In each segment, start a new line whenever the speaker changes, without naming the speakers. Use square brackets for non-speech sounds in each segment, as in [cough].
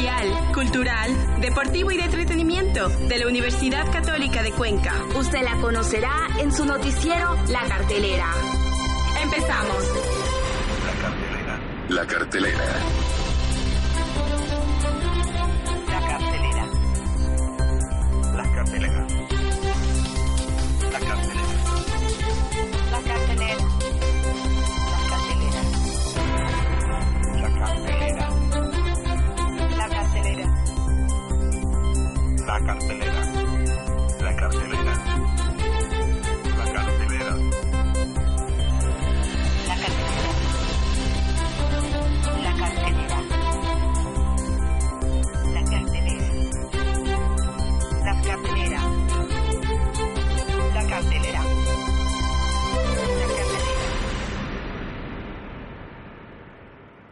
Social, cultural, deportivo y de entretenimiento de la Universidad Católica de Cuenca.
Usted la conocerá en su noticiero La Cartelera.
Empezamos.
La cartelera. La cartelera.
La cartelera.
La cartelera. La cartelera.
La cartelera. La cartelera.
La
La cartelera.
La cartelera. La cartelera. La cartelera.
La cartelera. La cartelera. La cartelera. La cartelera. La cartelera. La cartelera.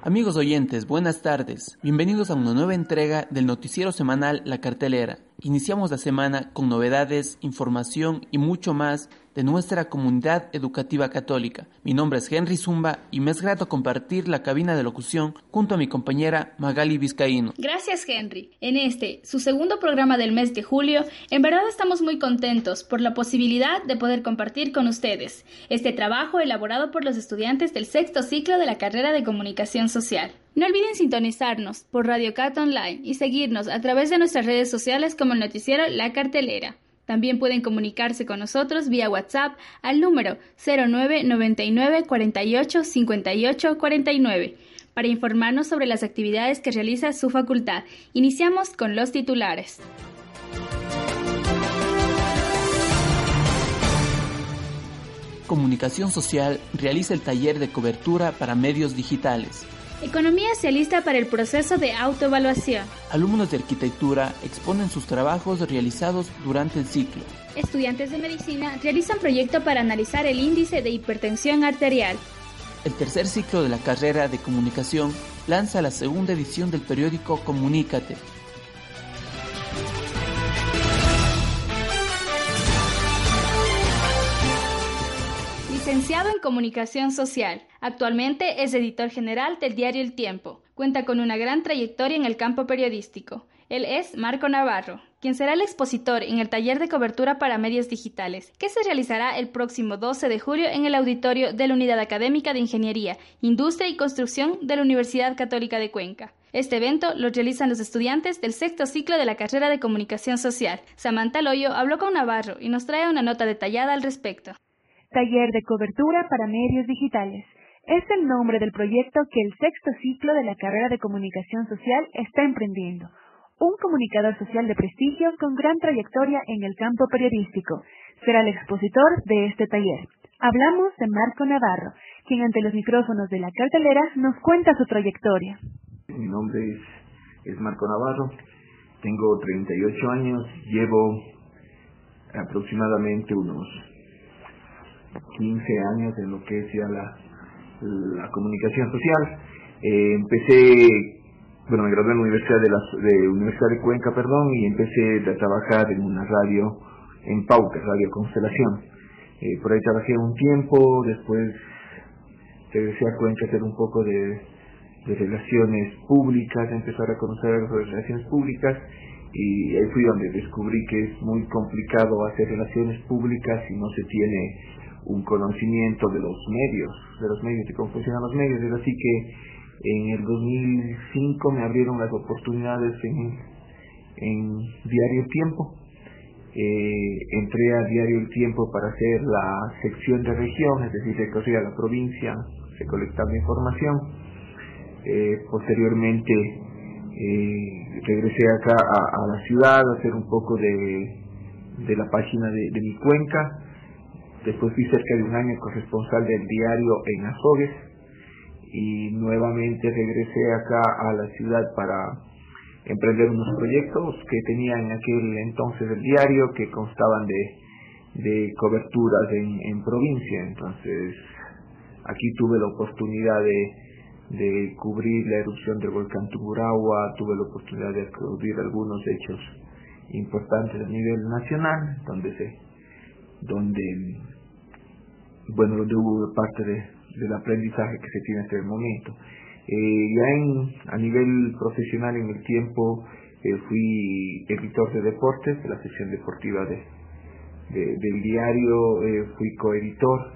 Amigos oyentes, buenas tardes. Bienvenidos a una nueva entrega del noticiero semanal La Cartelera. Iniciamos la semana con novedades, información y mucho más de nuestra comunidad educativa católica. Mi nombre es Henry Zumba y me es grato compartir la cabina de locución junto a mi compañera Magali Vizcaíno.
Gracias, Henry. En este, su segundo programa del mes de julio, en verdad estamos muy contentos por la posibilidad de poder compartir con ustedes este trabajo elaborado por los estudiantes del sexto ciclo de la carrera de comunicación social. No olviden sintonizarnos por Radio Cat Online y seguirnos a través de nuestras redes sociales como el noticiero La Cartelera. También pueden comunicarse con nosotros vía WhatsApp al número 0999 48 58 49 para informarnos sobre las actividades que realiza su facultad. Iniciamos con los titulares.
Comunicación Social realiza el taller de cobertura para medios digitales.
Economía se alista para el proceso de autoevaluación.
Alumnos de arquitectura exponen sus trabajos realizados durante el ciclo.
Estudiantes de medicina realizan proyecto para analizar el índice de hipertensión arterial.
El tercer ciclo de la carrera de comunicación lanza la segunda edición del periódico Comunícate.
Licenciado en Comunicación Social. Actualmente es editor general del diario El Tiempo. Cuenta con una gran trayectoria en el campo periodístico. Él es Marco Navarro, quien será el expositor en el taller de cobertura para medios digitales, que se realizará el próximo 12 de julio en el auditorio de la Unidad Académica de Ingeniería, Industria y Construcción de la Universidad Católica de Cuenca. Este evento lo realizan los estudiantes del sexto ciclo de la carrera de Comunicación Social. Samantha Loyo habló con Navarro y nos trae una nota detallada al respecto.
Taller de cobertura para medios digitales. Es el nombre del proyecto que el sexto ciclo de la carrera de comunicación social está emprendiendo. Un comunicador social de prestigio con gran trayectoria en el campo periodístico. Será el expositor de este taller. Hablamos de Marco Navarro, quien ante los micrófonos de la cartelera nos cuenta su trayectoria.
Mi nombre es, es Marco Navarro, tengo 38 años, llevo aproximadamente unos 15 años en lo que es ya la, la comunicación social. Eh, empecé, bueno, me gradué en la Universidad de, la, de Universidad de Cuenca, perdón, y empecé a trabajar en una radio en Pauta, Radio Constelación. Eh, por ahí trabajé un tiempo, después regresé a Cuenca a hacer un poco de, de relaciones públicas, empezar a conocer las relaciones públicas y ahí fui donde descubrí que es muy complicado hacer relaciones públicas si no se tiene un conocimiento de los medios, de los medios y cómo funcionan los medios. Es así que en el 2005 me abrieron las oportunidades en, en Diario El Tiempo. Eh, entré a Diario El Tiempo para hacer la sección de región, es decir, recorría la provincia, recolectando información. Eh, posteriormente eh, regresé acá a, la ciudad a hacer un poco de, de la página de, de mi cuenca Después fui cerca de un año corresponsal del diario en Azogues y nuevamente regresé acá a la ciudad para emprender unos proyectos que tenía en aquel entonces el diario que constaban de, de coberturas en, provincia. Entonces aquí tuve la oportunidad de, de cubrir la erupción del volcán Tungurahua, tuve la oportunidad de cubrir algunos hechos importantes a nivel nacional, donde se, donde, bueno, donde hubo parte de, del aprendizaje que se tiene hasta el momento. Eh, ya en, a nivel profesional en el tiempo eh, fui editor de deportes de la sección deportiva de, de del diario, eh, fui coeditor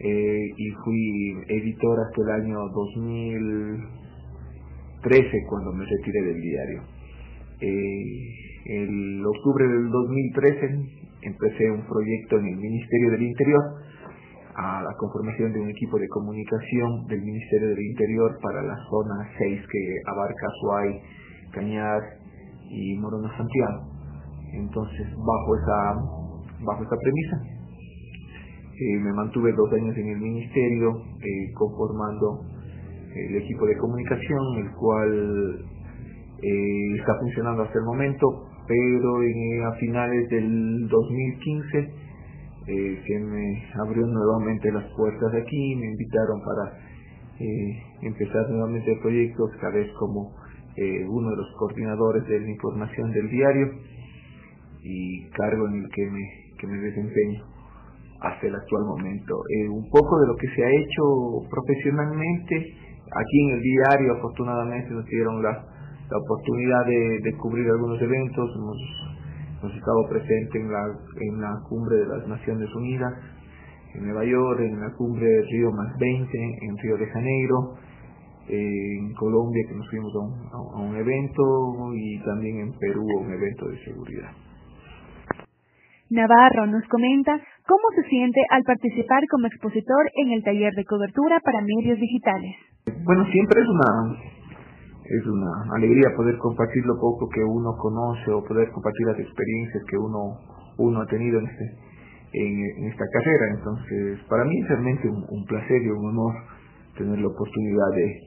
eh, y fui editor hasta el año 2013 cuando me retiré del diario. El octubre del 2013 empecé un proyecto en el Ministerio del Interior a la conformación de un equipo de comunicación del Ministerio del Interior para la zona 6 que abarca Suay, Cañar y Morona Santiago. Entonces, bajo esa, bajo esa premisa, eh, me mantuve dos años en el ministerio eh, conformando el equipo de comunicación, el cual eh, está funcionando hasta el momento, pero en, a finales del 2015 eh, se me abrió nuevamente las puertas aquí, me invitaron para eh, empezar nuevamente el proyecto, esta vez como eh, uno de los coordinadores de la información del diario y cargo en el que me, que me desempeño hasta el actual momento. Eh, un poco de lo que se ha hecho profesionalmente, aquí en el diario afortunadamente nos dieron la, la oportunidad de, de cubrir algunos eventos, hemos hemos estado presente en la, en la cumbre de las Naciones Unidas, en Nueva York, en la cumbre de Río más 20, en Río de Janeiro, en Colombia que nos fuimos a un, a un evento y también en Perú a un evento de seguridad.
Navarro nos comenta cómo se siente al participar como expositor en el taller de cobertura para medios digitales.
Bueno, siempre es una es una alegría poder compartir lo poco que uno conoce o poder compartir las experiencias que uno uno ha tenido en este en, esta carrera entonces para mí es realmente un, placer y un honor tener la oportunidad de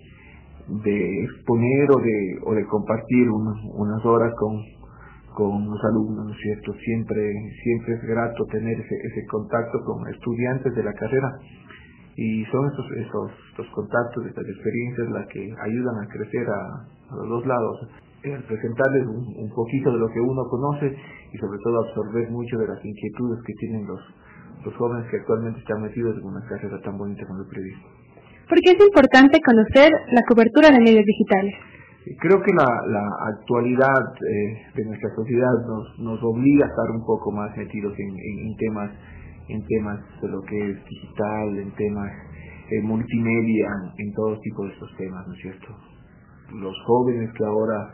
de exponer o de o de compartir un, unas horas con con los alumnos, ¿no es cierto? Siempre, siempre es grato tener ese, ese contacto con estudiantes de la carrera y son esos, esos, esos contactos, estas experiencias las que ayudan a crecer a, a los dos lados. El presentarles un, un, poquito de lo que uno conoce y sobre todo absorber mucho de las inquietudes que tienen los, los jóvenes que actualmente están metidos en una carrera tan bonita como el periodismo.
¿Por qué es importante conocer la cobertura de medios digitales?
Creo que la, la actualidad eh, de nuestra sociedad nos, nos obliga a estar un poco más metidos en, en, en temas en temas de lo que es digital, en temas eh, multimedia, en todo tipo de estos temas, ¿no es cierto? Los jóvenes que ahora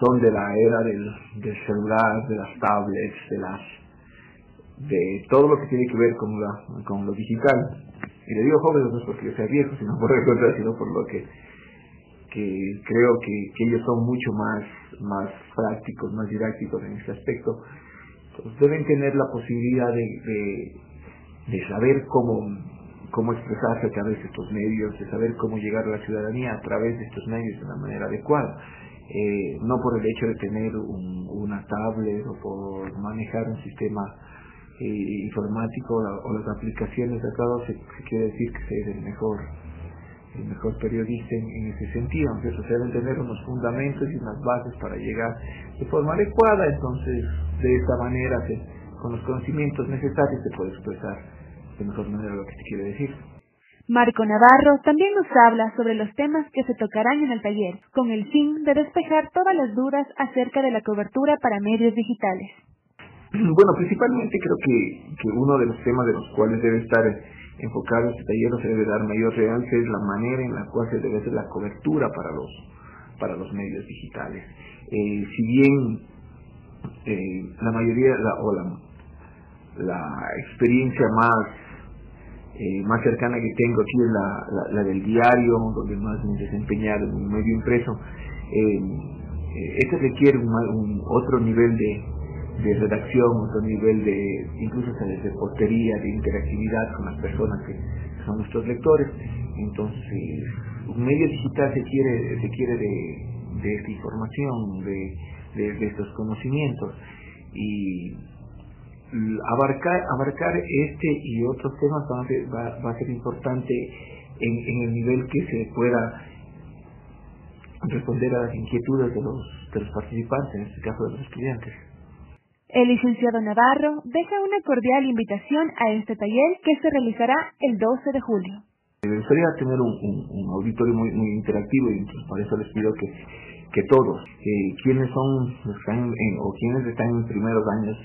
son de la era del, del celular, de las tablets, de las de todo lo que tiene que ver con la con lo digital. Y le digo jóvenes no es porque yo sea viejo, sino por el contrario, sino por lo que que creo que, que ellos son mucho más más prácticos, más didácticos en ese aspecto pues deben tener la posibilidad de, de, saber cómo, cómo expresarse a través de estos medios, de saber cómo llegar a la ciudadanía a través de estos medios de una manera adecuada. Eh, no por el hecho de tener un, una tablet o por manejar un sistema eh, informático o, o, las aplicaciones de acá se, se quiere decir que se es el mejor el mejor periodista en, en ese sentido, aunque eso se deben tener unos fundamentos y unas bases para llegar de forma adecuada, entonces de esta manera, se, con los conocimientos necesarios, se puede expresar de mejor manera lo que se quiere decir.
Marco Navarro también nos habla sobre los temas que se tocarán en el taller, con el fin de despejar todas las dudas acerca de la cobertura para medios digitales.
Bueno, principalmente creo que, que uno de los temas de los cuales debe estar enfocado este taller se debe dar mayor realce es la manera en la cual se debe hacer la cobertura para los para los medios digitales. Eh, si bien eh, la mayoría la, o la, experiencia más eh, más cercana que tengo aquí es la, la, la, del diario, donde más me he desempeñado en un medio impreso. este requiere un, un otro nivel de, de redacción, otro nivel de, incluso de reportería, de interactividad con las personas que son nuestros lectores. Entonces, un medio digital se quiere, se quiere de, esta información, de, estos conocimientos y abarcar abarcar este y otros temas va a ser, va a ser importante en, en, el nivel que se pueda responder a las inquietudes de los, de los participantes, en este caso de los estudiantes.
El licenciado Navarro deja una cordial invitación a este taller que se realizará el 12 de julio.
Me gustaría tener un, auditorio muy, muy interactivo y entonces por eso les pido que, que todos, eh, quienes son están en, o quienes están en primeros años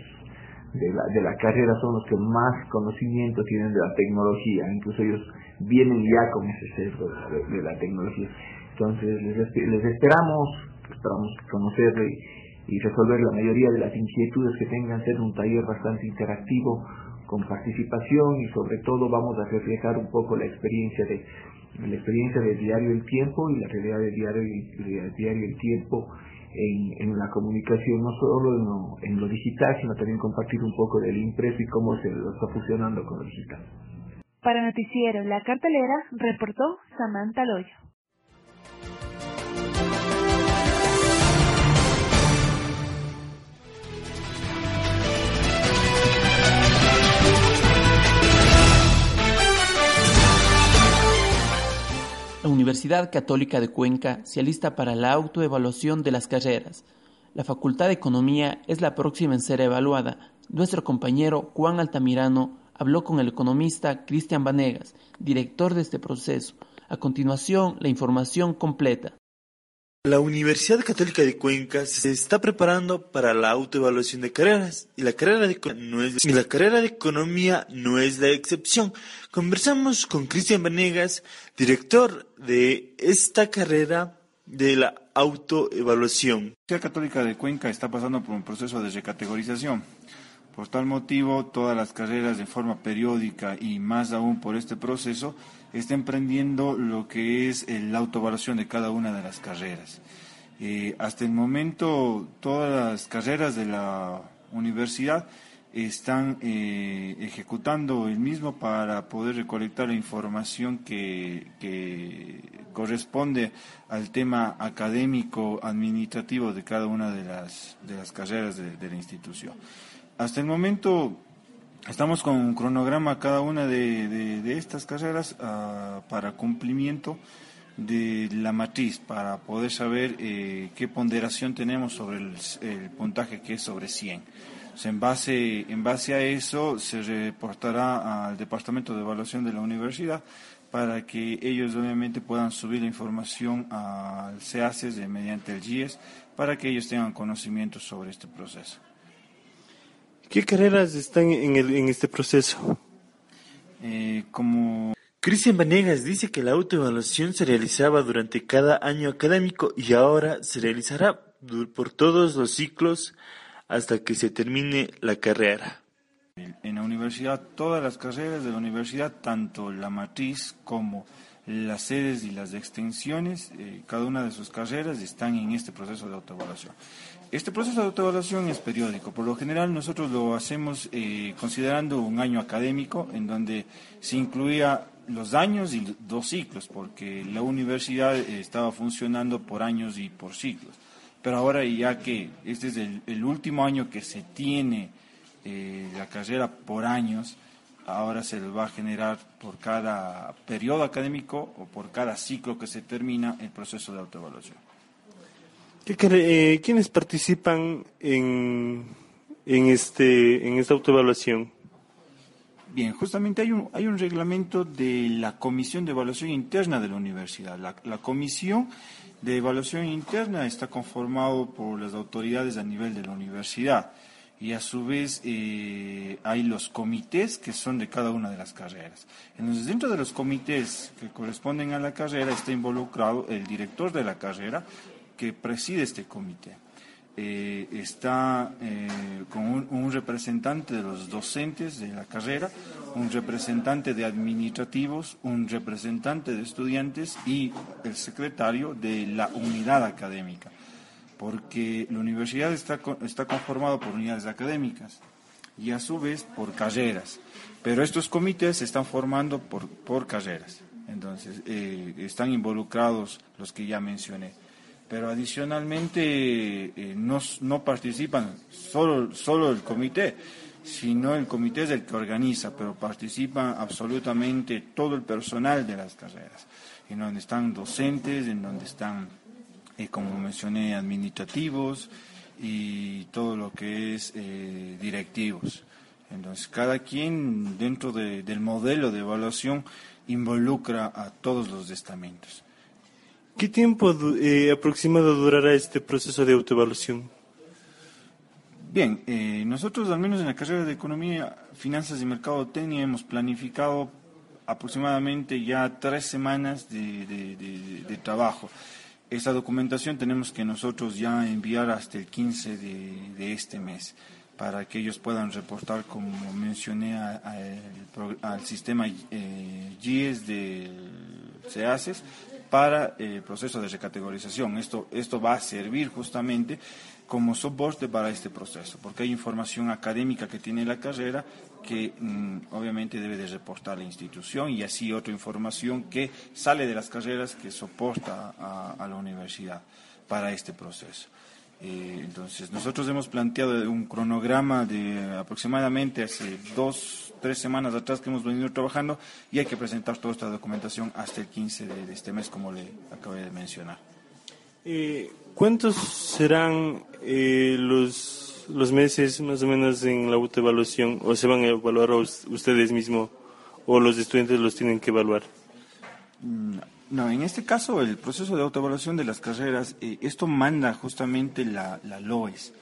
de la, de la carrera son los que más conocimiento tienen de la tecnología, incluso ellos vienen ya con ese sesgo de, de la tecnología. Entonces les, les esperamos, esperamos conocer y, resolver la mayoría de las inquietudes que tengan, ser un taller bastante interactivo, con participación y sobre todo vamos a reflejar un poco la experiencia de la experiencia del diario El Tiempo y la realidad del diario, diario El Tiempo en, en la comunicación, no solo en lo, en lo digital, sino también compartir un poco del impreso y cómo se lo está fusionando con lo digital.
Para Noticiero La Cartelera, reportó Samantha Loyo.
Universidad Católica de Cuenca se alista para la autoevaluación de las carreras. La Facultad de Economía es la próxima en ser evaluada. Nuestro compañero Juan Altamirano habló con el economista Cristian Vanegas, director de este proceso. A continuación, la información completa.
La Universidad Católica de Cuenca se está preparando para la autoevaluación de carreras y la carrera de, la carrera de economía no es la excepción. Conversamos con Cristian Vanegas, director de esta carrera de la autoevaluación.
La Universidad Católica de Cuenca está pasando por un proceso de recategorización. Por tal motivo, todas las carreras de forma periódica y más aún por este proceso está emprendiendo lo que es la autoevaluación de cada una de las carreras. Eh, hasta el momento, todas las carreras de la universidad están eh, ejecutando el mismo para poder recolectar la información que, que, corresponde al tema académico administrativo de cada una de las, de las carreras de, de la institución. Hasta el momento Estamos con un cronograma cada una de, de, estas carreras uh, para cumplimiento de la matriz, para poder saber eh, qué ponderación tenemos sobre el, puntaje que es sobre 100. O sea, en, base, en base a eso se reportará al Departamento de Evaluación de la Universidad para que ellos obviamente puedan subir la información al CEACES mediante el GIES para que ellos tengan conocimiento sobre este proceso.
¿Qué carreras están en, el, en este proceso?
Eh, como
Cristian Vanegas dice que la autoevaluación se realizaba durante cada año académico y ahora se realizará por todos los ciclos hasta que se termine la carrera.
En la universidad, todas las carreras de la universidad, tanto la matriz como las sedes y las extensiones, eh, cada una de sus carreras están en este proceso de autoevaluación. Este proceso de autoevaluación es periódico. Por lo general nosotros lo hacemos eh, considerando un año académico en donde se incluía los años y dos ciclos, porque la universidad eh, estaba funcionando por años y por ciclos. Pero ahora ya que este es el, último año que se tiene eh, la carrera por años, ahora se les va a generar por cada periodo académico o por cada ciclo que se termina el proceso de autoevaluación.
Eh, ¿Quiénes participan en, en, este, en esta autoevaluación?
Bien, justamente hay un, hay un reglamento de la Comisión de Evaluación Interna de la Universidad. La, Comisión de Evaluación Interna está conformado por las autoridades a nivel de la universidad y a su vez eh, hay los comités que son de cada una de las carreras. Entonces, dentro de los comités que corresponden a la carrera está involucrado el director de la carrera, que preside este comité. Eh, está eh, con un, representante de los docentes de la carrera, un representante de administrativos, un representante de estudiantes y el secretario de la unidad académica, porque la universidad está, está conformada por unidades académicas y a su vez por carreras, pero estos comités se están formando por, por carreras. Entonces, eh, están involucrados los que ya mencioné. Pero adicionalmente eh, no, no, participan solo, solo el comité, sino el comité es el que organiza, pero participan absolutamente todo el personal de las carreras, en donde están docentes, en donde están, eh, como mencioné, administrativos y todo lo que es directivos. Entonces, cada quien dentro del modelo de evaluación involucra a todos los estamentos.
¿Qué tiempo eh, aproximado durará este proceso de autoevaluación?
Bien, eh, nosotros al menos en la carrera de Economía, Finanzas y Mercadotecnia hemos planificado aproximadamente ya tres semanas de, trabajo. Esa documentación tenemos que nosotros ya enviar hasta el 15 de este mes para que ellos puedan reportar, como mencioné, al sistema eh, GIES del CEACES para el proceso de recategorización. Esto, esto va a servir justamente como soporte para este proceso, porque hay información académica que tiene la carrera que mm, obviamente debe de reportar la institución y así otra información que sale de las carreras que soporta a la universidad para este proceso. Eh, entonces, nosotros hemos planteado un cronograma de aproximadamente hace dos, tres semanas atrás que hemos venido trabajando y hay que presentar toda esta documentación hasta el 15 de, este mes, como le acabé de mencionar.
Eh, ¿Cuántos serán eh, los, los meses más o menos en la autoevaluación o se van a evaluar ustedes mismos o los estudiantes los tienen que evaluar?
Mm, no, en este caso el proceso de autoevaluación de las carreras, eh, esto manda justamente la, LOES.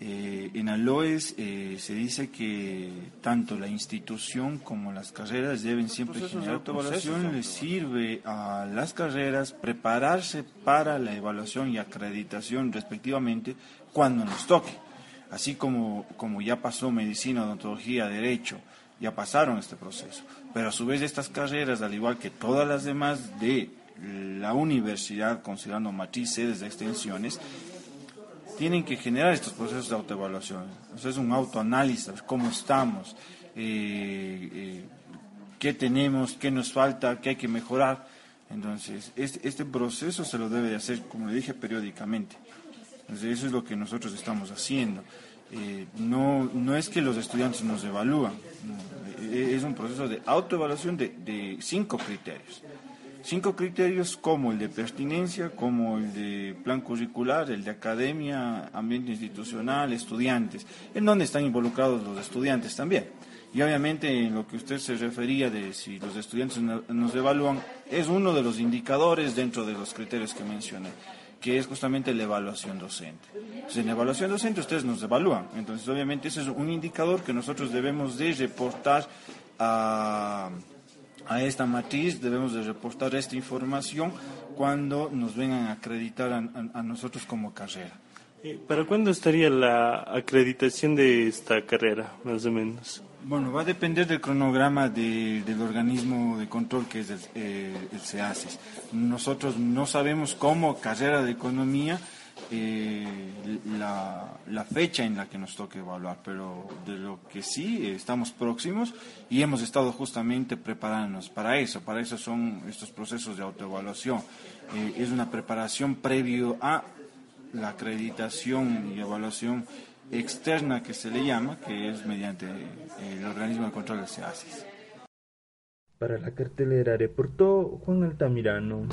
Eh, en la LOES eh, se dice que tanto la institución como las carreras deben siempre generar autoevaluación, les sirve a las carreras prepararse para la evaluación y acreditación respectivamente cuando nos toque. Así como, como ya pasó medicina, odontología, derecho, ya pasaron este proceso. Pero a su vez estas carreras, al igual que todas las demás de la universidad, considerando matriz, sedes de extensiones, tienen que generar estos procesos de autoevaluación. es un autoanálisis, cómo estamos, eh, eh, qué tenemos, qué nos falta, qué hay que mejorar. Entonces, este, proceso se lo debe de hacer, como le dije, periódicamente. Entonces, eso es lo que nosotros estamos haciendo. Eh, no, no es que los estudiantes nos evalúan, eh, es un proceso de autoevaluación de cinco criterios. Cinco criterios como el de pertinencia, como el de plan curricular, el de academia, ambiente institucional, estudiantes, en donde están involucrados los estudiantes también. Y obviamente en lo que usted se refería de si los estudiantes nos evalúan, es uno de los indicadores dentro de los criterios que mencioné que es justamente la evaluación docente. en la evaluación docente ustedes nos evalúan, entonces obviamente ese es un indicador que nosotros debemos de reportar a, a esta matriz, debemos de reportar esta información cuando nos vengan a acreditar a nosotros como carrera.
Eh, ¿Para cuándo estaría la acreditación de esta carrera, más o menos?
Bueno, va a depender del cronograma del organismo de control que es el, eh, CEACES. Nosotros no sabemos cómo carrera de economía eh, la, fecha en la que nos toque evaluar, pero de lo que sí estamos próximos y hemos estado justamente preparándonos para eso, para eso son estos procesos de autoevaluación. Eh, es una preparación previo a la acreditación y evaluación externa que se le llama, que es mediante el organismo de control de SEASIS.
Para la cartelera reportó Juan Altamirano.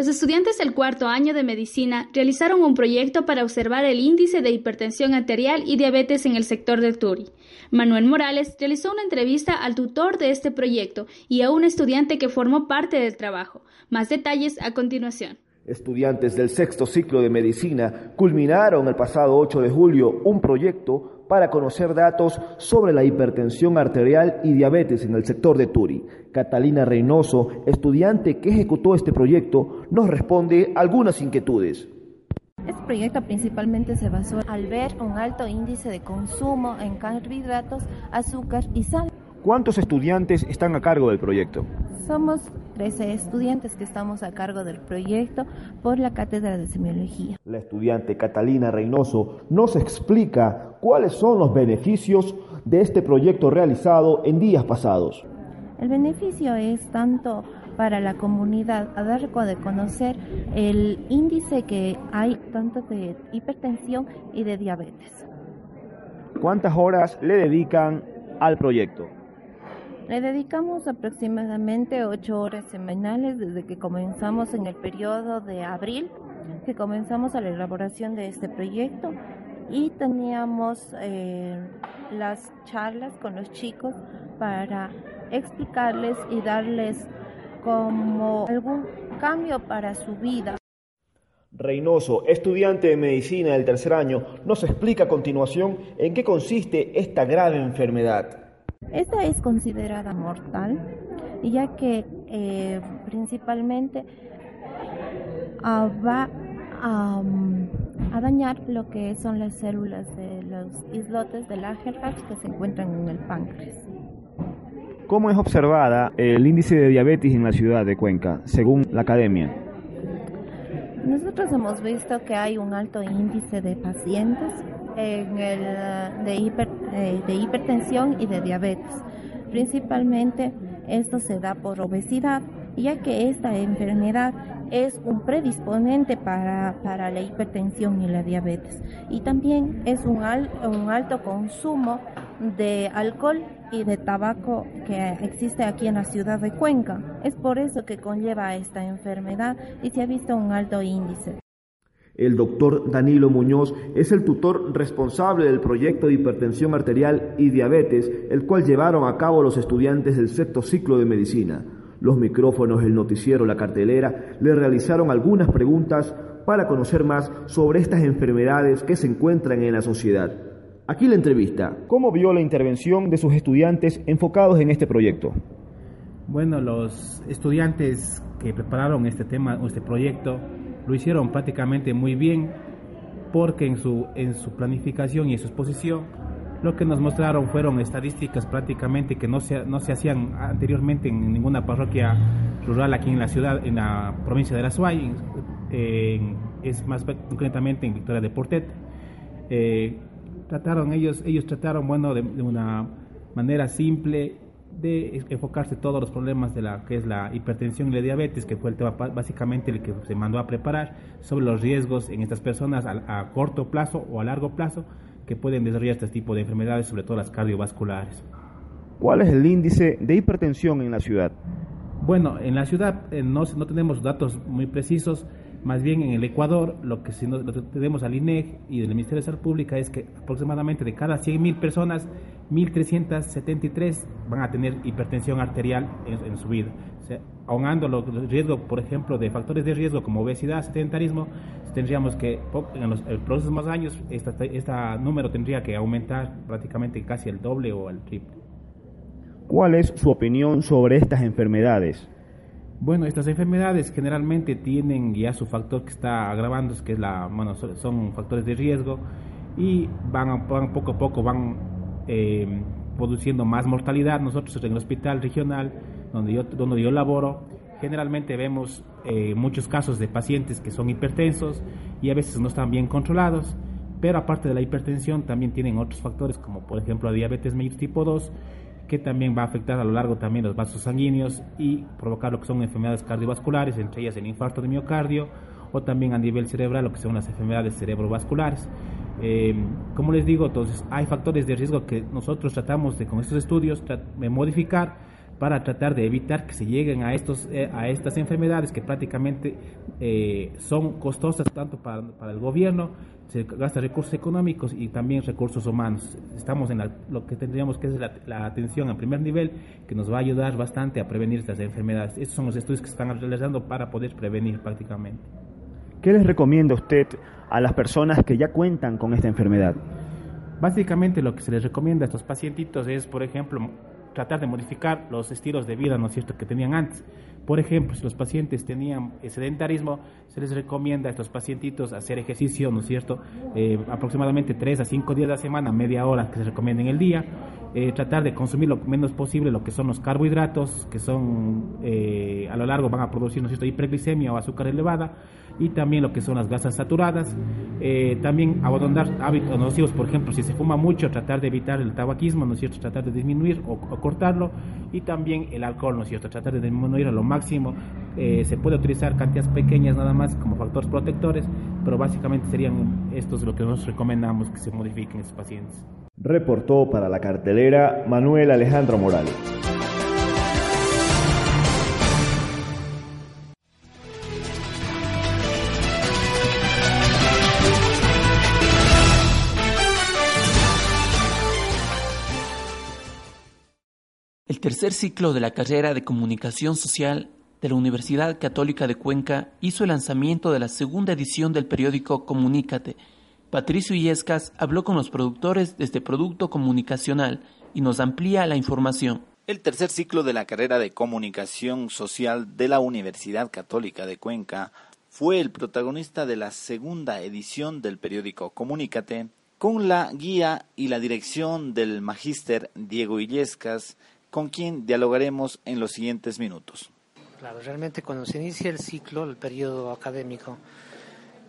Los estudiantes del cuarto año de medicina realizaron un proyecto para observar el índice de hipertensión arterial y diabetes en el sector de Turi. Manuel Morales realizó una entrevista al tutor de este proyecto y a un estudiante que formó parte del trabajo. Más detalles a continuación.
Estudiantes del sexto ciclo de medicina culminaron el pasado 8 de julio un proyecto para conocer datos sobre la hipertensión arterial y diabetes en el sector de Turi. Catalina Reynoso, estudiante que ejecutó este proyecto, nos responde algunas inquietudes.
Este proyecto principalmente se basó al ver un alto índice de consumo en carbohidratos, azúcar y sal.
¿Cuántos estudiantes están a cargo del proyecto?
Somos 13 estudiantes que estamos a cargo del proyecto por la Cátedra de Semiología.
La estudiante Catalina Reynoso nos explica cuáles son los beneficios de este proyecto realizado en días pasados.
El beneficio es tanto para la comunidad a dar de conocer el índice que hay tanto de hipertensión y de diabetes.
¿Cuántas horas le dedican al proyecto?
Le dedicamos aproximadamente ocho horas semanales desde que comenzamos en el periodo de abril, que comenzamos a la elaboración de este proyecto y teníamos eh, las charlas con los chicos para explicarles y darles como algún cambio para su vida.
Reynoso, estudiante de medicina del tercer año, nos explica a continuación en qué consiste esta grave enfermedad.
Esta es considerada mortal, ya que eh, principalmente uh, va a, um, a, dañar lo que son las células de los islotes de Lagerfeld que se encuentran en el páncreas.
¿Cómo es observada el índice de diabetes en la ciudad de Cuenca, según la academia?
Nosotros hemos visto que hay un alto índice de pacientes hiper, eh, de hipertensión y de diabetes. Principalmente esto se da por obesidad, ya que esta enfermedad es un predisponente para, la hipertensión y la diabetes. Y también es un alto consumo de alcohol y de tabaco que existe aquí en la ciudad de Cuenca. Es por eso que conlleva esta enfermedad y se ha visto un alto índice.
El doctor Danilo Muñoz es el tutor responsable del proyecto de hipertensión arterial y diabetes, el cual llevaron a cabo los estudiantes del sexto ciclo de medicina. Los micrófonos, el noticiero, la cartelera le realizaron algunas preguntas para conocer más sobre estas enfermedades que se encuentran en la sociedad. Aquí la entrevista. ¿Cómo vio la intervención de sus estudiantes enfocados en este proyecto?
Bueno, los estudiantes que prepararon este tema, este proyecto, lo hicieron prácticamente muy bien porque en su, en su planificación y en su exposición lo que nos mostraron fueron estadísticas prácticamente que no se, no se hacían anteriormente en ninguna parroquia rural aquí en la ciudad, en la provincia de La Suay, es más concretamente en Victoria de Portet. Eh, trataron ellos, ellos trataron, bueno, de, de una manera simple de enfocarse todos los problemas de la que es la hipertensión y la diabetes, que fue el tema básicamente el que se mandó a preparar, sobre los riesgos en estas personas a, corto plazo o a largo plazo que pueden desarrollar este tipo de enfermedades, sobre todo las cardiovasculares.
¿Cuál es el índice de hipertensión en la ciudad?
Bueno, en la ciudad eh, no, no tenemos datos muy precisos, más bien en el Ecuador, lo que, si que tenemos al INEG y del Ministerio de Salud Pública es que aproximadamente de cada 100.000 personas, 1.373 van a tener hipertensión arterial en, su vida. ahogando los riesgos, por ejemplo, de factores de riesgo como obesidad, sedentarismo, tendríamos que en los, próximos años este número tendría que aumentar prácticamente casi el doble o el triple.
¿Cuál es su opinión sobre estas enfermedades?
Bueno, estas enfermedades generalmente tienen ya su factor que está agravando, que es la, bueno, son factores de riesgo y van, poco a poco van eh, produciendo más mortalidad. Nosotros en el hospital regional donde yo, donde yo laboro, generalmente vemos eh, muchos casos de pacientes que son hipertensos y a veces no están bien controlados, pero aparte de la hipertensión también tienen otros factores como por ejemplo la diabetes tipo 2 que también va a afectar a lo largo también los vasos sanguíneos y provocar lo que son enfermedades cardiovasculares, entre ellas el infarto de miocardio o también a nivel cerebral lo que son las enfermedades cerebrovasculares. Eh, como les digo, entonces hay factores de riesgo que nosotros tratamos de con estos estudios modificar para tratar de evitar que se lleguen a estos eh, a estas enfermedades que prácticamente eh, son costosas tanto para, para el gobierno se gasta recursos económicos y también recursos humanos. Estamos en lo que tendríamos que es la, atención a primer nivel, que nos va a ayudar bastante a prevenir estas enfermedades. Estos son los estudios que se están realizando para poder prevenir prácticamente.
¿Qué les recomienda usted a las personas que ya cuentan con esta enfermedad?
Básicamente lo que se les recomienda a estos pacientitos es, por ejemplo, tratar de modificar los estilos de vida, ¿no es cierto?, que tenían antes. Por ejemplo, si los pacientes tenían sedentarismo, se les recomienda a estos pacientitos hacer ejercicio, ¿no es cierto? Eh, aproximadamente 3 a 5 días a la semana, media hora que se recomienda en el día. Eh, tratar de consumir lo menos posible lo que son los carbohidratos, que son eh, a lo largo van a producir, ¿no es cierto?, hiperglicemia o azúcar elevada y también lo que son las grasas saturadas. Eh, también abandonar hábitos nocivos, por ejemplo, si se fuma mucho, tratar de evitar el tabaquismo, ¿no es cierto? Tratar de disminuir o, o cortarlo. Y también el alcohol, ¿no es cierto? Tratar de disminuir a lo máximo. Eh, se puede utilizar cantidades pequeñas nada más como factores protectores, pero básicamente serían estos lo que nosotros recomendamos que se modifiquen en estos pacientes.
Reportó para la cartelera Manuel Alejandro Morales.
El tercer ciclo de la carrera de Comunicación Social de la Universidad Católica de Cuenca hizo el lanzamiento de la segunda edición del periódico Comunícate. Patricio Illescas habló con los productores de este producto comunicacional y nos amplía la información.
El tercer ciclo de la carrera de Comunicación Social de la Universidad Católica de Cuenca fue el protagonista de la segunda edición del periódico Comunícate, con la guía y la dirección del magíster Diego Illescas, con quien dialogaremos en los siguientes minutos.
Claro, realmente cuando se inicia el ciclo, el periodo académico,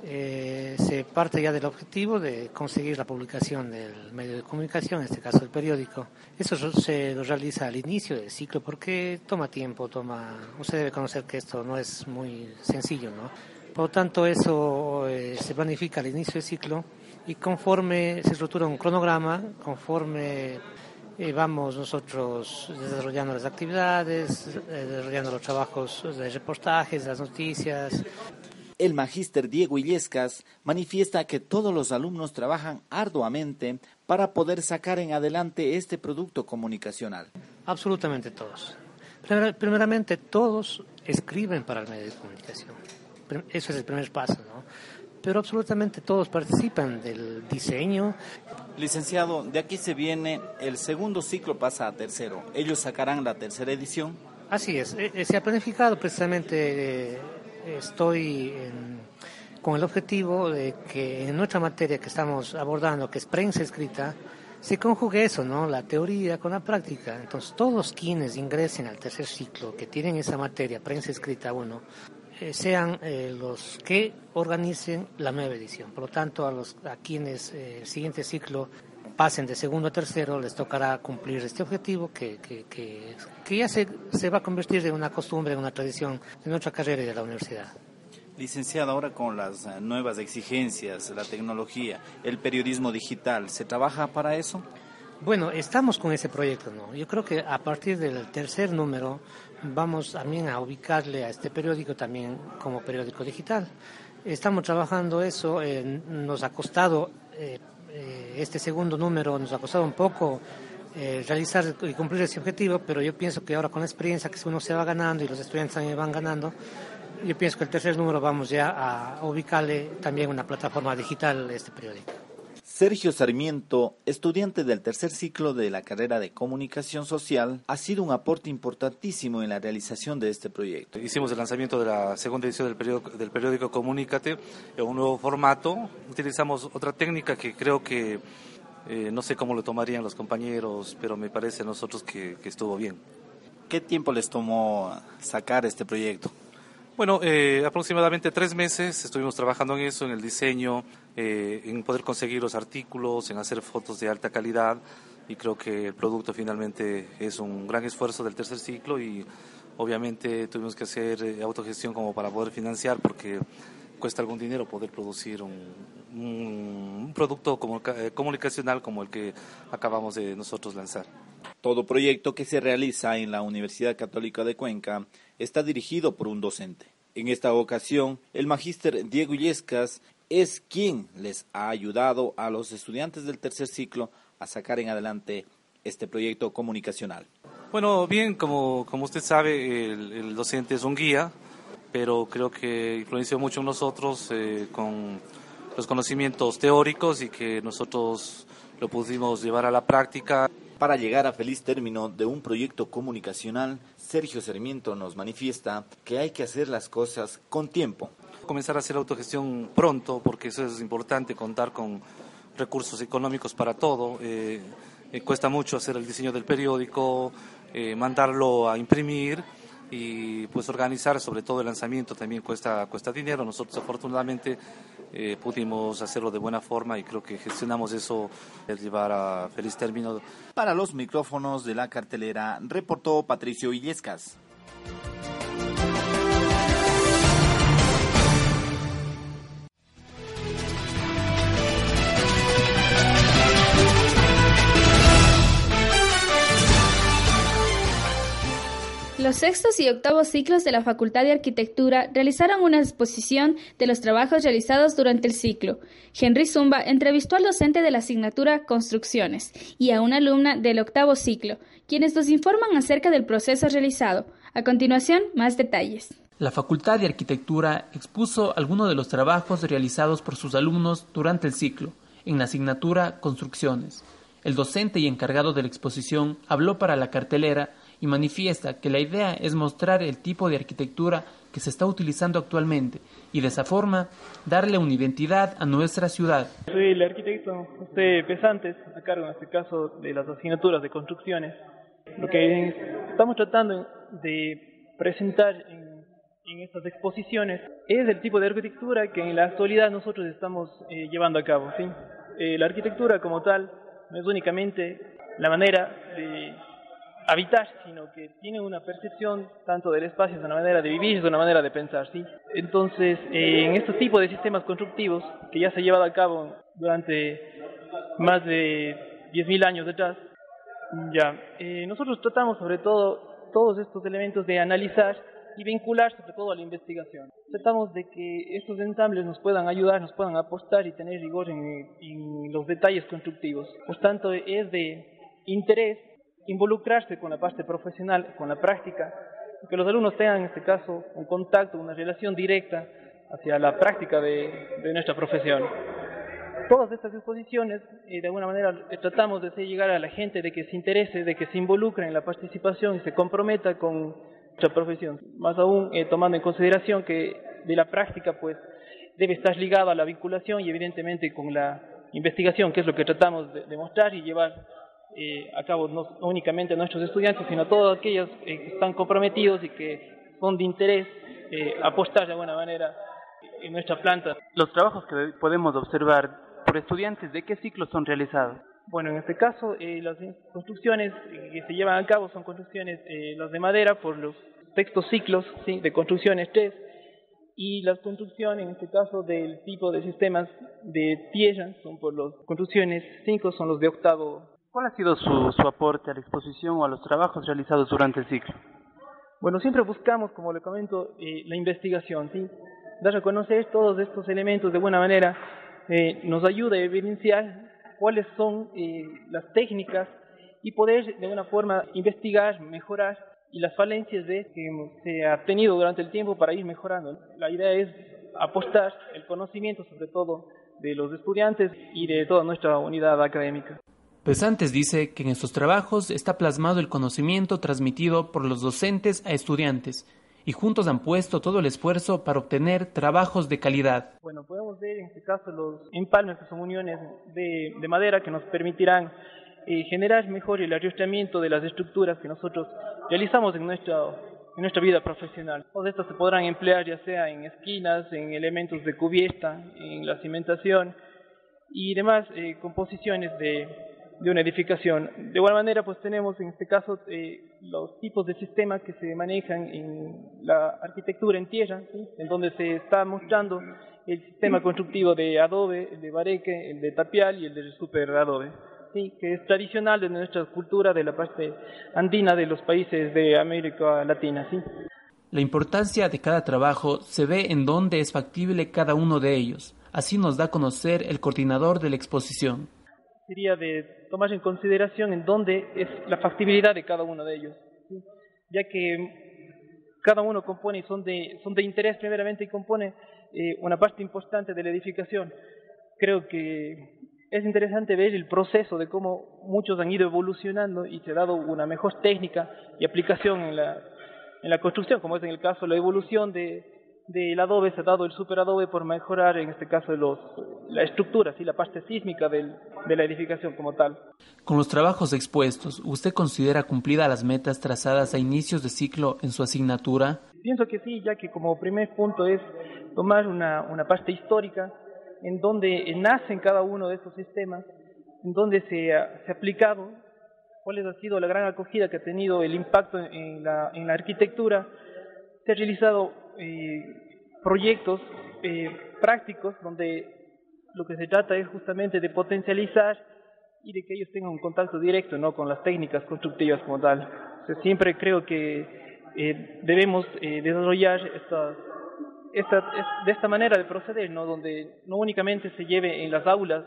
eh, se parte ya del objetivo de conseguir la publicación del medio de comunicación, en este caso el periódico. Eso se lo realiza al inicio del ciclo porque toma tiempo, toma. Usted debe conocer que esto no es muy sencillo, ¿no? Por lo tanto, eso eh, se planifica al inicio del ciclo y conforme se estructura un cronograma, conforme eh, vamos nosotros desarrollando las actividades, eh, desarrollando los trabajos de reportajes, las noticias.
El magíster Diego Illescas manifiesta que todos los alumnos trabajan arduamente para poder sacar en adelante este producto comunicacional.
Absolutamente todos. Primeramente, todos escriben para el medio de comunicación. Eso es el primer paso, ¿no? Pero absolutamente todos participan del diseño.
Licenciado, de aquí se viene, el segundo ciclo pasa a tercero. ¿Ellos sacarán la tercera edición?
Así es, se ha planificado precisamente, estoy en, con el objetivo de que en nuestra materia que estamos abordando, que es prensa escrita, se conjugue eso, ¿no? La teoría con la práctica. Entonces, todos quienes ingresen al tercer ciclo, que tienen esa materia, prensa escrita uno, eh, sean eh, los que organicen la nueva edición. Por lo tanto, a, los, a quienes eh, el siguiente ciclo pasen de segundo a tercero, les tocará cumplir este objetivo que, que, que, que ya se, se va a convertir en una costumbre, en una tradición de nuestra carrera y de la universidad.
Licenciado, ahora con las nuevas exigencias, la tecnología, el periodismo digital, ¿se trabaja para eso?
Bueno, estamos con ese proyecto, ¿no? Yo creo que a partir del tercer número vamos también a ubicarle a este periódico también como periódico digital. Estamos trabajando eso, eh, nos ha costado, eh, eh, este segundo número nos ha costado un poco realizar y cumplir ese objetivo, pero yo pienso que ahora con la experiencia que uno se va ganando y los estudiantes también van ganando, yo pienso que el tercer número vamos ya a ubicarle también una plataforma digital a este periódico.
Sergio Sarmiento, estudiante del tercer ciclo de la carrera de Comunicación Social, ha sido un aporte importantísimo en la realización de este proyecto.
Hicimos el lanzamiento de la segunda edición del periódico, del periódico Comunícate en un nuevo formato. Utilizamos otra técnica que creo que eh, no sé cómo lo tomarían los compañeros, pero me parece a nosotros que, que estuvo bien.
¿Qué tiempo les tomó sacar este proyecto?
Bueno, eh, aproximadamente tres meses estuvimos trabajando en eso, en el diseño, eh, en poder conseguir los artículos, en hacer fotos de alta calidad y creo que el producto finalmente es un gran esfuerzo del tercer ciclo y obviamente tuvimos que hacer eh, autogestión como para poder financiar porque cuesta algún dinero poder producir un, un, producto comunica comunicacional como el que acabamos de nosotros lanzar.
Todo proyecto que se realiza en la Universidad Católica de Cuenca está dirigido por un docente. En esta ocasión, el magíster Diego Illescas es quien les ha ayudado a los estudiantes del tercer ciclo a sacar en adelante este proyecto comunicacional.
Bueno, bien, como, como usted sabe, el, el docente es un guía, pero creo que influenció mucho en nosotros eh, con los conocimientos teóricos y que nosotros lo pudimos llevar a la práctica.
Para llegar a feliz término de un proyecto comunicacional Sergio Sarmiento nos manifiesta que hay que hacer las cosas con tiempo.
Comenzar a hacer autogestión pronto, porque eso es importante, contar con recursos económicos para todo. Eh, eh, cuesta mucho hacer el diseño del periódico, eh, mandarlo a imprimir y pues organizar sobre todo el lanzamiento también cuesta, cuesta dinero. Nosotros afortunadamente eh, pudimos hacerlo de buena forma y creo que gestionamos eso el llevar a feliz término.
Para los micrófonos de la cartelera reportó Patricio Illescas.
Los sextos y octavos ciclos de la Facultad de Arquitectura realizaron una exposición de los trabajos realizados durante el ciclo. Henry Zumba entrevistó al docente de la asignatura Construcciones y a una alumna del octavo ciclo, quienes nos informan acerca del proceso realizado. A continuación, más detalles.
La Facultad de Arquitectura expuso algunos de los trabajos realizados por sus alumnos durante el ciclo, en la asignatura Construcciones. El docente y encargado de la exposición habló para la cartelera y manifiesta que la idea es mostrar el tipo de arquitectura que se está utilizando actualmente y de esa forma darle una identidad a nuestra ciudad.
Soy el arquitecto José Pesantes, a cargo en este caso de las asignaturas de construcciones. Lo que estamos tratando de presentar en, en estas exposiciones es el tipo de arquitectura que en la actualidad nosotros estamos eh, llevando a cabo. ¿sí? Eh, la arquitectura como tal no es únicamente la manera de habitar, sino que tiene una percepción tanto del espacio, es una manera de vivir, es una manera de pensar, ¿sí? Entonces, eh, en este tipo de sistemas constructivos que ya se ha llevado a cabo durante más de 10.000 años detrás, ya, eh, nosotros tratamos sobre todo todos estos elementos de analizar y vincular sobre todo a la investigación. Tratamos de que estos ensambles nos puedan ayudar, nos puedan apostar y tener rigor en los detalles constructivos. Por tanto, es de interés involucrarse con la parte profesional, con la práctica, que los alumnos tengan en este caso un contacto, una relación directa hacia la práctica de, de nuestra profesión. Todas estas exposiciones, eh, de alguna manera, eh, tratamos de hacer llegar a la gente de que se interese, de que se involucre en la participación y se comprometa con nuestra profesión. Más aún, eh, tomando en consideración que de la práctica, pues, debe estar ligado a la vinculación y evidentemente con la investigación, que es lo que tratamos de demostrar y llevar eh, a cabo no únicamente a nuestros estudiantes, sino a todos aquellos eh, que están comprometidos y que son de interés eh, apostar de alguna manera en nuestra planta.
Los trabajos que podemos observar por estudiantes, ¿de qué ciclo son realizados?
Bueno, en este caso, eh, las construcciones que se llevan a cabo son construcciones, eh, las de madera, por los sextos ciclos ¿sí? de construcciones 3, y las construcciones, en este caso, del tipo de sistemas de tierra, son por las construcciones 5, son los de octavo
¿Cuál ha sido su, su aporte a la exposición o a los trabajos realizados durante el ciclo?
Bueno, siempre buscamos, como le comento, eh, la investigación, ¿sí? Dar a conocer todos estos elementos de buena manera eh, nos ayuda a evidenciar cuáles son eh, las técnicas y poder de alguna forma investigar, mejorar y las falencias de que se ha tenido durante el tiempo para ir mejorando. La idea es apostar el conocimiento sobre todo de los estudiantes y de toda nuestra unidad académica.
Pesantes dice que en estos trabajos está plasmado el conocimiento transmitido por los docentes a estudiantes y juntos han puesto todo el esfuerzo para obtener trabajos de calidad.
Bueno, podemos ver en este caso los empalmes que son uniones de, de madera que nos permitirán eh, generar mejor el arrastramiento de las estructuras que nosotros realizamos en nuestra, en nuestra vida profesional. Todos estos se podrán emplear ya sea en esquinas, en elementos de cubierta, en la cimentación y demás eh, composiciones de, de una edificación. De igual manera, pues tenemos en este caso eh, los tipos de sistemas que se manejan en la arquitectura en tierra, ¿sí? en donde se está mostrando el sistema constructivo de adobe, el de bareque, el de tapial y el de super adobe, ¿sí? que es tradicional de nuestra cultura de la parte andina de los países de América Latina. ¿sí?
La importancia de cada trabajo se ve en dónde es factible cada uno de ellos. Así nos da a conocer el coordinador de la exposición
sería de tomar en consideración en dónde es la factibilidad de cada uno de ellos, ¿sí? ya que cada uno compone son de, son de interés primeramente y compone eh, una parte importante de la edificación. Creo que es interesante ver el proceso de cómo muchos han ido evolucionando y se ha dado una mejor técnica y aplicación en la, en la construcción, como es en el caso la evolución de, del adobe, se ha dado el superadobe por mejorar, en este caso, los, la estructura, ¿sí? la parte sísmica del, de la edificación como tal.
Con los trabajos expuestos, ¿usted considera cumplida las metas trazadas a inicios de ciclo en su asignatura?
Pienso que sí, ya que como primer punto es tomar una, una parte histórica en donde nacen cada uno de estos sistemas, en donde se ha, se ha aplicado, cuál ha sido la gran acogida que ha tenido el impacto en la, en la arquitectura, se ha realizado eh, proyectos eh, prácticos donde lo que se trata es justamente de potencializar y de que ellos tengan un contacto directo ¿no? con las técnicas constructivas como tal. Siempre creo que eh, debemos desarrollar esta, esta, de esta manera de proceder, ¿no? donde no únicamente se lleve en las aulas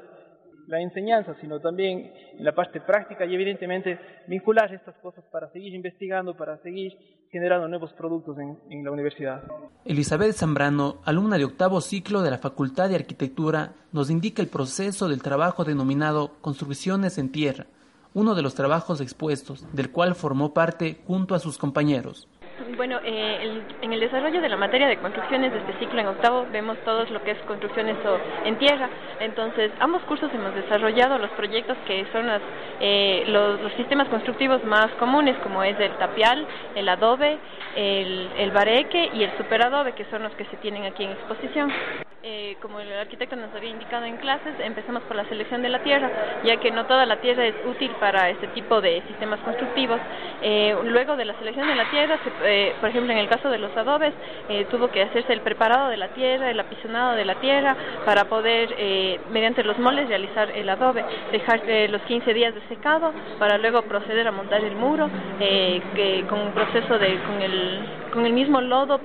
la enseñanza, sino también en la parte práctica y evidentemente vincular estas cosas para seguir investigando, para seguir generando nuevos productos en, en la universidad.
Elizabeth Zambrano, alumna de octavo ciclo de la Facultad de Arquitectura, nos indica el proceso del trabajo denominado Construcciones en Tierra, uno de los trabajos expuestos, del cual formó parte junto a sus compañeros.
Bueno, eh, el, en el desarrollo de la materia de construcciones de este ciclo en octavo vemos todos lo que es construcciones o, en tierra. Entonces, ambos cursos hemos desarrollado los proyectos que son las, eh, los, los, sistemas constructivos más comunes, como es el tapial, el adobe, el, el bareque y el superadobe, que son los que se tienen aquí en exposición. Eh, como el arquitecto nos había indicado en clases, empezamos por la selección de la tierra, ya que no toda la tierra es útil para este tipo de sistemas constructivos. Eh, luego de la selección de la tierra, se, eh, por ejemplo, en el caso de los adobes, eh, tuvo que hacerse el preparado de la tierra, el apisonado de la tierra, para poder, eh, mediante los moles, realizar el adobe, dejar eh, los 15 días de secado, para luego proceder a montar el muro, eh, que con un proceso de, con el, con el mismo lodo,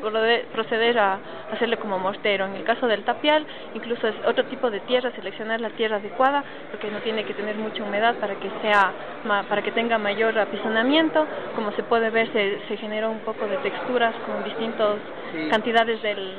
proceder a hacerle como mortero. En el caso del tapial, incluso es otro tipo de tierra, seleccionar la tierra adecuada, porque no tiene que tener mucha humedad para que sea, para que tenga mayor apisonamiento. Como se puede ver, se, se generó un poco de texturas con distintas sí. cantidades del,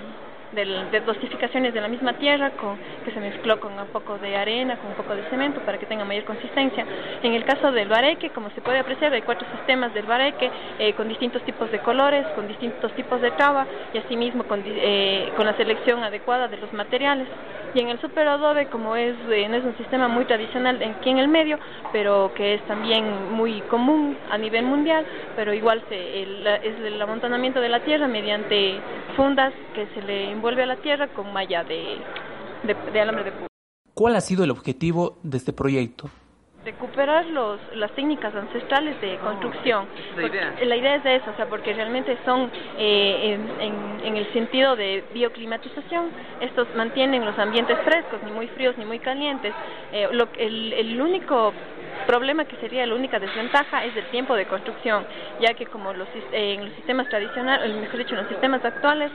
del, de dosificaciones de la misma tierra con, que se mezcló con un poco de arena, con un poco de cemento para que tenga mayor consistencia. En el caso del bareque, como se puede apreciar, hay cuatro sistemas del bareque eh, con distintos tipos de colores, con distintos tipos de traba y asimismo con, eh, con la selección adecuada de los materiales. Y en el superadobe, como es, es un sistema muy tradicional aquí en el medio, pero que es también muy común a nivel mundial, pero igual se, el, es el amontonamiento de la tierra mediante fundas que se le envuelve a la tierra con malla de, de, de alambre de púa.
¿Cuál ha sido el objetivo de este proyecto?
Recuperar los, las técnicas ancestrales de construcción.
La idea.
la idea es de eso, o sea, porque realmente son eh, en, en, en, el sentido de bioclimatización, estos mantienen los ambientes frescos, ni muy fríos ni muy calientes. Eh, lo, el, el único problema que sería la única desventaja es el tiempo de construcción, ya que como los, eh, en los sistemas tradicionales, mejor dicho, en los sistemas actuales,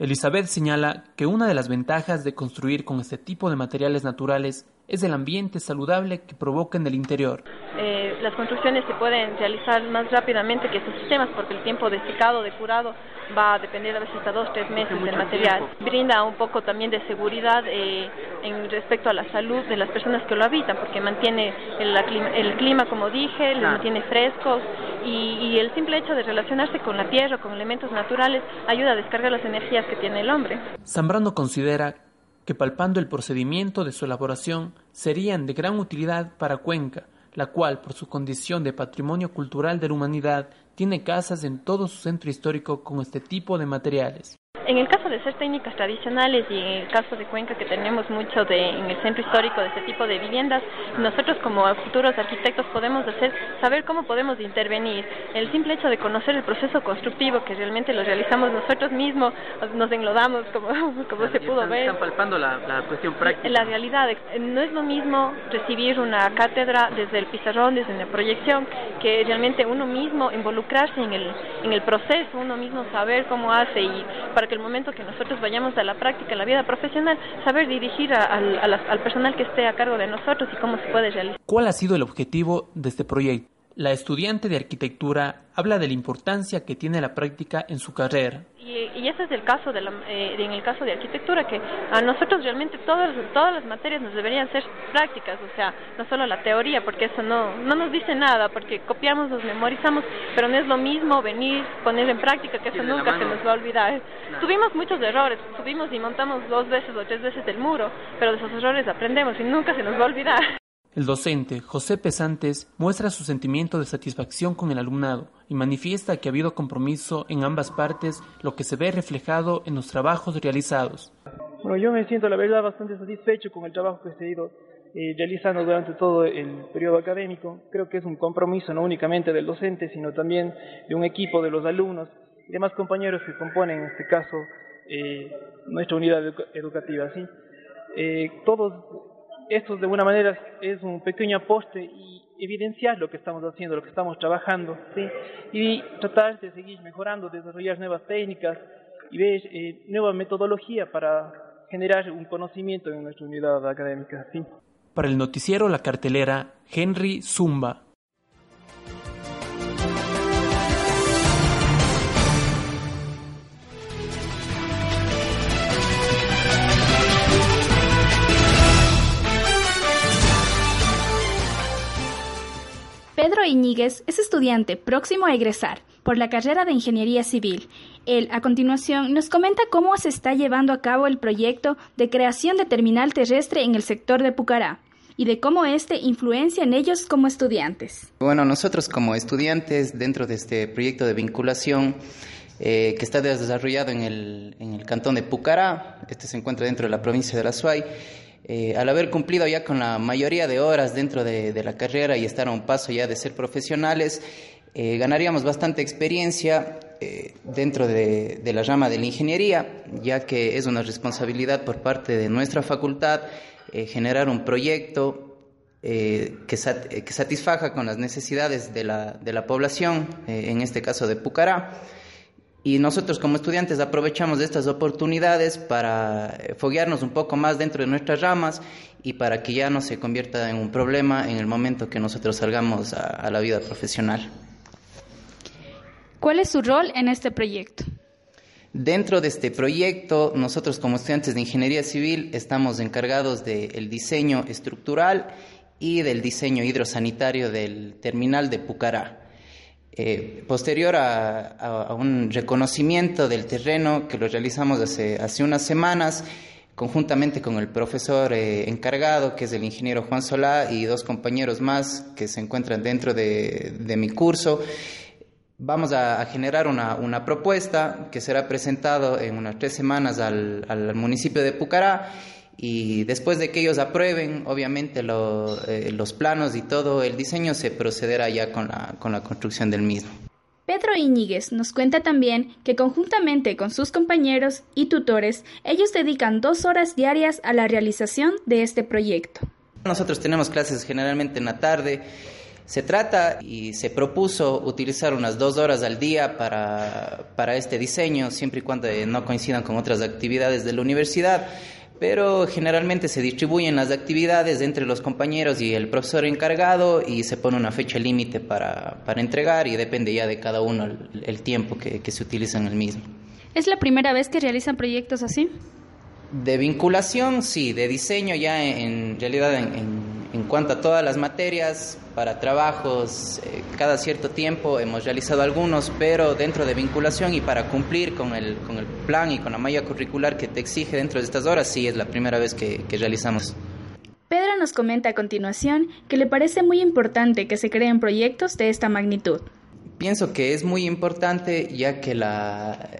Elizabeth señala que una de las ventajas de construir con este tipo de materiales naturales es el ambiente saludable que provoca en el interior.
Eh, las construcciones se pueden realizar más rápidamente que estos sistemas porque el tiempo de secado, de curado, va a depender a veces hasta dos, tres meses del material. Tiempo. Brinda un poco también de seguridad eh, en respecto a la salud de las personas que lo habitan porque mantiene el, el clima, como dije, claro. los mantiene frescos y, y el simple hecho de relacionarse con la tierra, con elementos naturales, ayuda a descargar las energías que tiene el hombre.
Zambrano considera que palpando el procedimiento de su elaboración serían de gran utilidad para Cuenca, la cual, por su condición de patrimonio cultural de la humanidad, tiene casas en todo su centro histórico con este tipo de materiales.
En el caso de ser técnicas tradicionales y en el caso de Cuenca que tenemos mucho de, en el centro histórico de este tipo de viviendas, nosotros como futuros arquitectos podemos hacer, saber cómo podemos intervenir. El simple hecho de conocer el proceso constructivo que realmente lo realizamos nosotros mismos, nos englodamos como, [laughs] como se pudo
están,
ver.
Están palpando la, la cuestión práctica.
La realidad, no es lo mismo recibir una cátedra desde el pizarrón, desde la proyección, que realmente uno mismo involucrarse en el, en el proceso, uno mismo saber cómo hace y para que el momento que nosotros vayamos a la práctica, en la vida profesional, saber dirigir a, a, a al personal que esté a cargo de nosotros y cómo se puede realizar.
¿Cuál ha sido el objetivo de este proyecto? La estudiante de arquitectura habla de la importancia que tiene la práctica en su carrera.
Y, y ese es el caso de la, eh, en el caso de arquitectura, que a nosotros realmente todas, todas las materias nos deberían ser prácticas, o sea, no solo la teoría, porque eso no, no nos dice nada, porque copiamos, nos memorizamos, pero no es lo mismo venir, poner en práctica, que eso nunca se nos va a olvidar. Tuvimos muchos errores, subimos y montamos dos veces o tres veces el muro, pero de esos errores aprendemos y nunca se nos va a olvidar.
El docente, José Pesantes, muestra su sentimiento de satisfacción con el alumnado y manifiesta que ha habido compromiso en ambas partes, lo que se ve reflejado en los trabajos realizados.
Bueno, yo me siento la verdad bastante satisfecho con el trabajo que se ha ido eh, realizando durante todo el periodo académico. Creo que es un compromiso no únicamente del docente, sino también de un equipo de los alumnos y demás compañeros que componen, en este caso, eh, nuestra unidad educativa. ¿sí? Eh, todos esto de alguna manera es un pequeño aporte y evidenciar lo que estamos haciendo, lo que estamos trabajando, ¿sí? y tratar de seguir mejorando, desarrollar nuevas técnicas y ver eh, nueva metodología para generar un conocimiento en nuestra unidad académica. ¿sí?
Para el noticiero La Cartelera, Henry Zumba.
Pedro Iñiguez es estudiante próximo a egresar por la carrera de Ingeniería Civil. Él, a continuación, nos comenta cómo se está llevando a cabo el proyecto de creación de terminal terrestre en el sector de Pucará y de cómo este influencia en ellos como estudiantes.
Bueno, nosotros como estudiantes dentro de este proyecto de vinculación eh, que está desarrollado en el, en el cantón de Pucará, este se encuentra dentro de la provincia de La Suay, eh, al haber cumplido ya con la mayoría de horas dentro de, la carrera y estar a un paso ya de ser profesionales, eh, ganaríamos bastante experiencia eh, dentro de, la rama de la ingeniería, ya que es una responsabilidad por parte de nuestra facultad generar un proyecto que, sat satisfaja con las necesidades de la, de la población, en este caso de Pucará. Y nosotros como estudiantes aprovechamos de estas oportunidades para foguearnos un poco más dentro de nuestras ramas y para que ya no se convierta en un problema en el momento que nosotros salgamos a, a la vida profesional.
¿Cuál es su rol en este proyecto?
Dentro de este proyecto, nosotros como estudiantes de Ingeniería Civil estamos encargados del diseño estructural y del diseño hidrosanitario del terminal de Pucará. Eh, posterior a, un reconocimiento del terreno que lo realizamos hace, unas semanas, conjuntamente con el profesor eh, encargado, que es el ingeniero Juan Solá, y dos compañeros más que se encuentran dentro de, mi curso, vamos a, generar una, propuesta que será presentado en unas tres semanas al municipio de Pucará y después de que ellos aprueben, obviamente, lo, eh, los planos y todo el diseño, se procederá ya con la, con la construcción del mismo.
Pedro Iñiguez nos cuenta también que conjuntamente con sus compañeros y tutores, ellos dedican dos horas diarias a la realización de este proyecto.
Nosotros tenemos clases generalmente en la tarde. Se trata y se propuso utilizar unas dos horas al día para, para este diseño, siempre y cuando no coincidan con otras actividades de la universidad pero generalmente se distribuyen las actividades entre los compañeros y el profesor encargado y se pone una fecha límite para, para, entregar y depende ya de cada uno el, el tiempo que, que, se utiliza en el mismo.
¿Es la primera vez que realizan proyectos así?
De vinculación, sí, de diseño ya en, en realidad en, en, en, cuanto a todas las materias, para trabajos, eh, cada cierto tiempo hemos realizado algunos, pero dentro de vinculación y para cumplir con el, con el plan y con la malla curricular que te exige dentro de estas horas, sí es la primera vez que, que realizamos.
Pedro nos comenta a continuación que le parece muy importante que se creen proyectos de esta magnitud.
Pienso que es muy importante ya que la,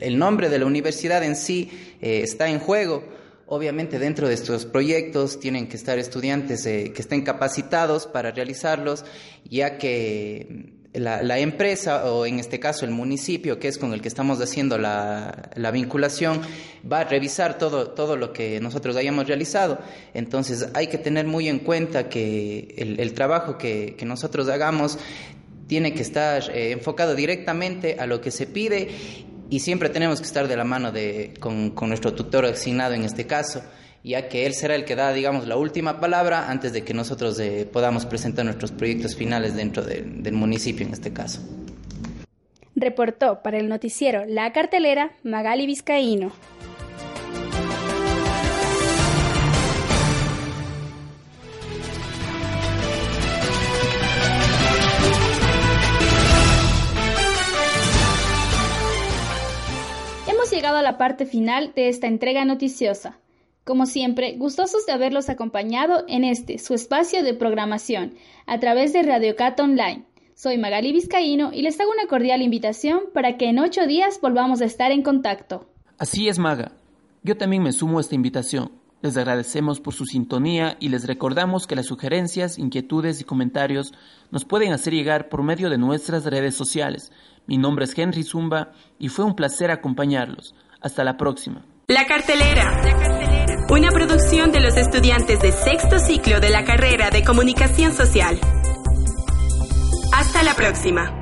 el nombre de la universidad en sí eh, está en juego. Obviamente dentro de estos proyectos tienen que estar estudiantes eh, que estén capacitados para realizarlos, ya que la, empresa o en este caso el municipio, que es con el que estamos haciendo la, la, vinculación, va a revisar todo, todo lo que nosotros hayamos realizado. Entonces hay que tener muy en cuenta que el, el trabajo que, que nosotros hagamos tiene que estar eh, enfocado directamente a lo que se pide y siempre tenemos que estar de la mano de, con, con, nuestro tutor asignado en este caso, ya que él será el que da, digamos, la última palabra antes de que nosotros eh, podamos presentar nuestros proyectos finales dentro de, del municipio en este caso.
Reportó para el noticiero La Cartelera Magali Vizcaíno. Llegado a la parte final de esta entrega noticiosa. Como siempre, gustosos de haberlos acompañado en este, su espacio de programación, a través de Radio Cat Online. Soy Magali Vizcaíno y les hago una cordial invitación para que en ocho días volvamos a estar en contacto.
Así es, Maga. Yo también me sumo a esta invitación. Les agradecemos por su sintonía y les recordamos que las sugerencias, inquietudes y comentarios nos pueden hacer llegar por medio de nuestras redes sociales. Mi nombre es Henry Zumba y fue un placer acompañarlos. Hasta la próxima.
La cartelera. Una producción de los estudiantes de sexto ciclo de la carrera de comunicación social. Hasta la próxima.